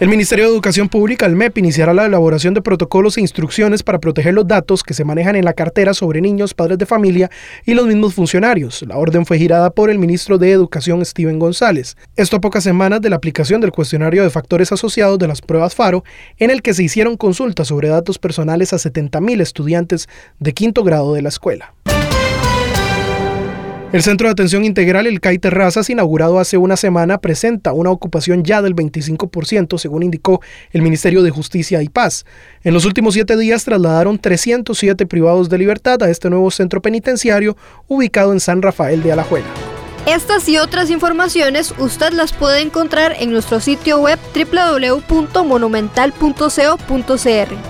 El Ministerio de Educación Pública, el MEP, iniciará la elaboración de protocolos e instrucciones para proteger los datos que se manejan en la cartera sobre niños, padres de familia y los mismos funcionarios. La orden fue girada por el ministro de Educación, Steven González. Esto a pocas semanas de la aplicación del cuestionario de factores asociados de las pruebas FARO, en el que se hicieron consultas sobre datos personales a 70.000 estudiantes de quinto grado de la escuela. El Centro de Atención Integral El CAI Terrazas, inaugurado hace una semana, presenta una ocupación ya del 25%, según indicó el Ministerio de Justicia y Paz. En los últimos siete días trasladaron 307 privados de libertad a este nuevo centro penitenciario ubicado en San Rafael de Alajuela. Estas y otras informaciones usted las puede encontrar en nuestro sitio web www.monumental.co.cr.